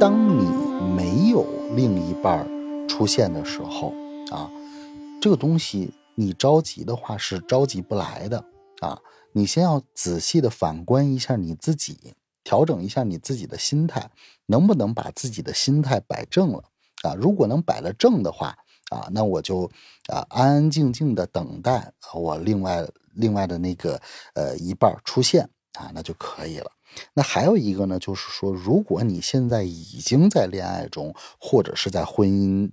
当你没有另一半出现的时候啊，这个东西你着急的话是着急不来的啊。你先要仔细的反观一下你自己，调整一下你自己的心态，能不能把自己的心态摆正了啊？如果能摆了正的话啊，那我就啊安安静静的等待我另外另外的那个呃一半出现啊，那就可以了。那还有一个呢，就是说，如果你现在已经在恋爱中，或者是在婚姻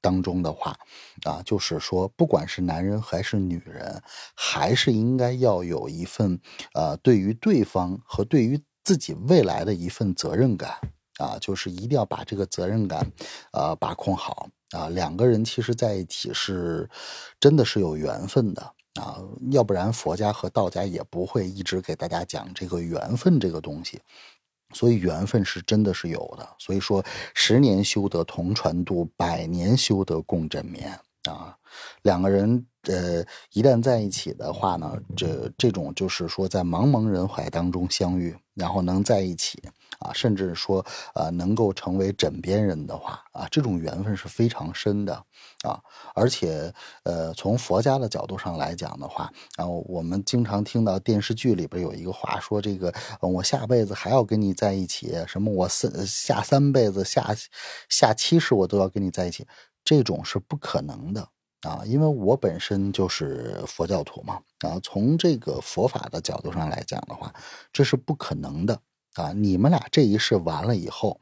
当中的话，啊，就是说，不管是男人还是女人，还是应该要有一份，呃，对于对方和对于自己未来的一份责任感，啊，就是一定要把这个责任感，呃，把控好，啊，两个人其实在一起是，真的是有缘分的。啊，要不然佛家和道家也不会一直给大家讲这个缘分这个东西，所以缘分是真的是有的。所以说，十年修得同船渡，百年修得共枕眠啊。两个人呃，一旦在一起的话呢，这这种就是说在茫茫人海当中相遇，然后能在一起。啊，甚至说，呃，能够成为枕边人的话，啊，这种缘分是非常深的，啊，而且，呃，从佛家的角度上来讲的话，啊，我们经常听到电视剧里边有一个话说，这个我下辈子还要跟你在一起，什么我三下三辈子下下七世我都要跟你在一起，这种是不可能的，啊，因为我本身就是佛教徒嘛，啊，从这个佛法的角度上来讲的话，这是不可能的。啊，你们俩这一世完了以后，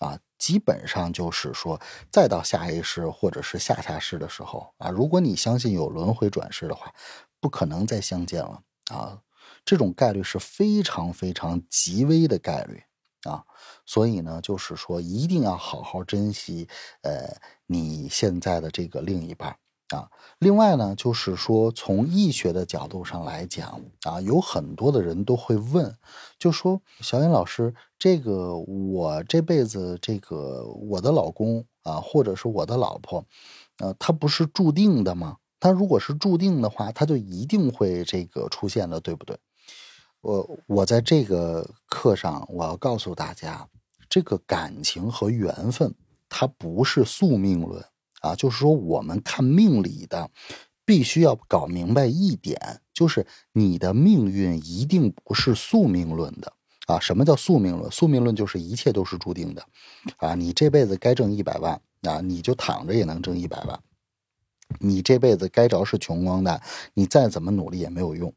啊，基本上就是说，再到下一世或者是下下世的时候，啊，如果你相信有轮回转世的话，不可能再相见了啊，这种概率是非常非常极微的概率啊，所以呢，就是说一定要好好珍惜，呃，你现在的这个另一半。啊，另外呢，就是说从易学的角度上来讲啊，有很多的人都会问，就说小颖老师，这个我这辈子这个我的老公啊，或者是我的老婆，呃，他不是注定的吗？他如果是注定的话，他就一定会这个出现的，对不对？我我在这个课上，我要告诉大家，这个感情和缘分，它不是宿命论。啊，就是说，我们看命理的，必须要搞明白一点，就是你的命运一定不是宿命论的啊。什么叫宿命论？宿命论就是一切都是注定的啊。你这辈子该挣一百万啊，你就躺着也能挣一百万。你这辈子该着是穷光蛋，你再怎么努力也没有用。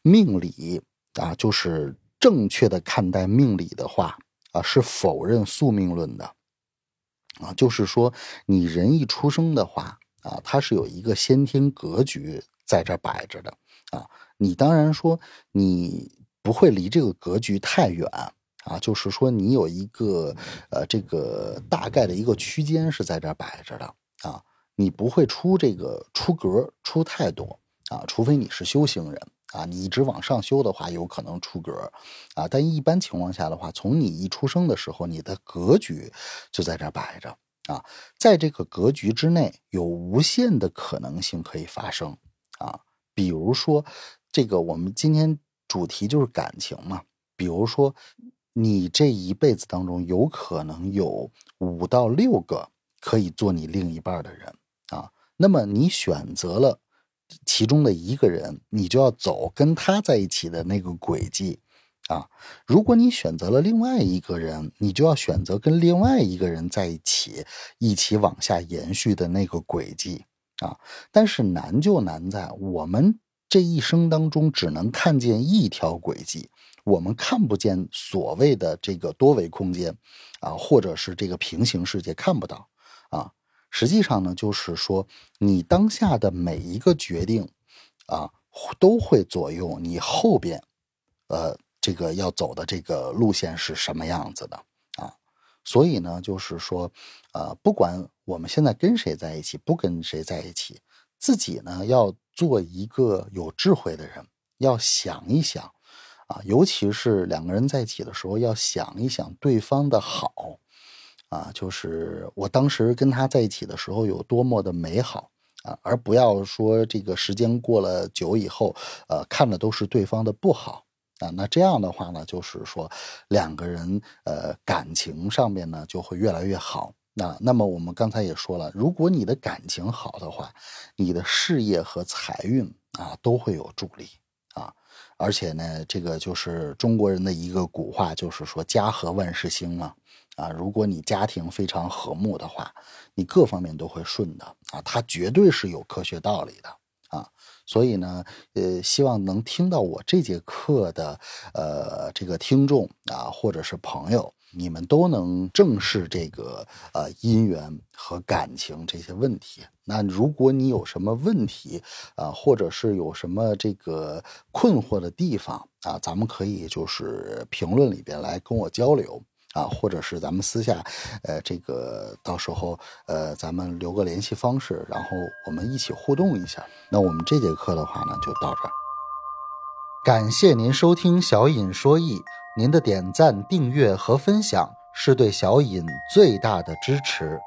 命理啊，就是正确的看待命理的话啊，是否认宿命论的。啊，就是说，你人一出生的话，啊，它是有一个先天格局在这摆着的，啊，你当然说你不会离这个格局太远，啊，就是说你有一个呃这个大概的一个区间是在这摆着的，啊，你不会出这个出格出太多，啊，除非你是修行人。啊，你一直往上修的话，有可能出格，啊，但一般情况下的话，从你一出生的时候，你的格局就在这摆着，啊，在这个格局之内，有无限的可能性可以发生，啊，比如说，这个我们今天主题就是感情嘛，比如说，你这一辈子当中，有可能有五到六个可以做你另一半的人，啊，那么你选择了。其中的一个人，你就要走跟他在一起的那个轨迹，啊，如果你选择了另外一个人，你就要选择跟另外一个人在一起，一起往下延续的那个轨迹，啊，但是难就难在我们这一生当中只能看见一条轨迹，我们看不见所谓的这个多维空间，啊，或者是这个平行世界看不到，啊。实际上呢，就是说，你当下的每一个决定，啊，都会左右你后边，呃，这个要走的这个路线是什么样子的啊。所以呢，就是说，呃，不管我们现在跟谁在一起，不跟谁在一起，自己呢要做一个有智慧的人，要想一想，啊，尤其是两个人在一起的时候，要想一想对方的好。啊，就是我当时跟他在一起的时候有多么的美好啊，而不要说这个时间过了久以后，呃，看的都是对方的不好啊。那这样的话呢，就是说两个人呃感情上面呢就会越来越好。那那么我们刚才也说了，如果你的感情好的话，你的事业和财运啊都会有助力啊。而且呢，这个就是中国人的一个古话，就是说家和万事兴嘛。啊，如果你家庭非常和睦的话，你各方面都会顺的啊。它绝对是有科学道理的啊。所以呢，呃，希望能听到我这节课的呃这个听众啊，或者是朋友。你们都能正视这个呃姻缘和感情这些问题。那如果你有什么问题啊，或者是有什么这个困惑的地方啊，咱们可以就是评论里边来跟我交流啊，或者是咱们私下，呃，这个到时候呃咱们留个联系方式，然后我们一起互动一下。那我们这节课的话呢，就到这儿。感谢您收听小尹说艺。您的点赞、订阅和分享是对小尹最大的支持。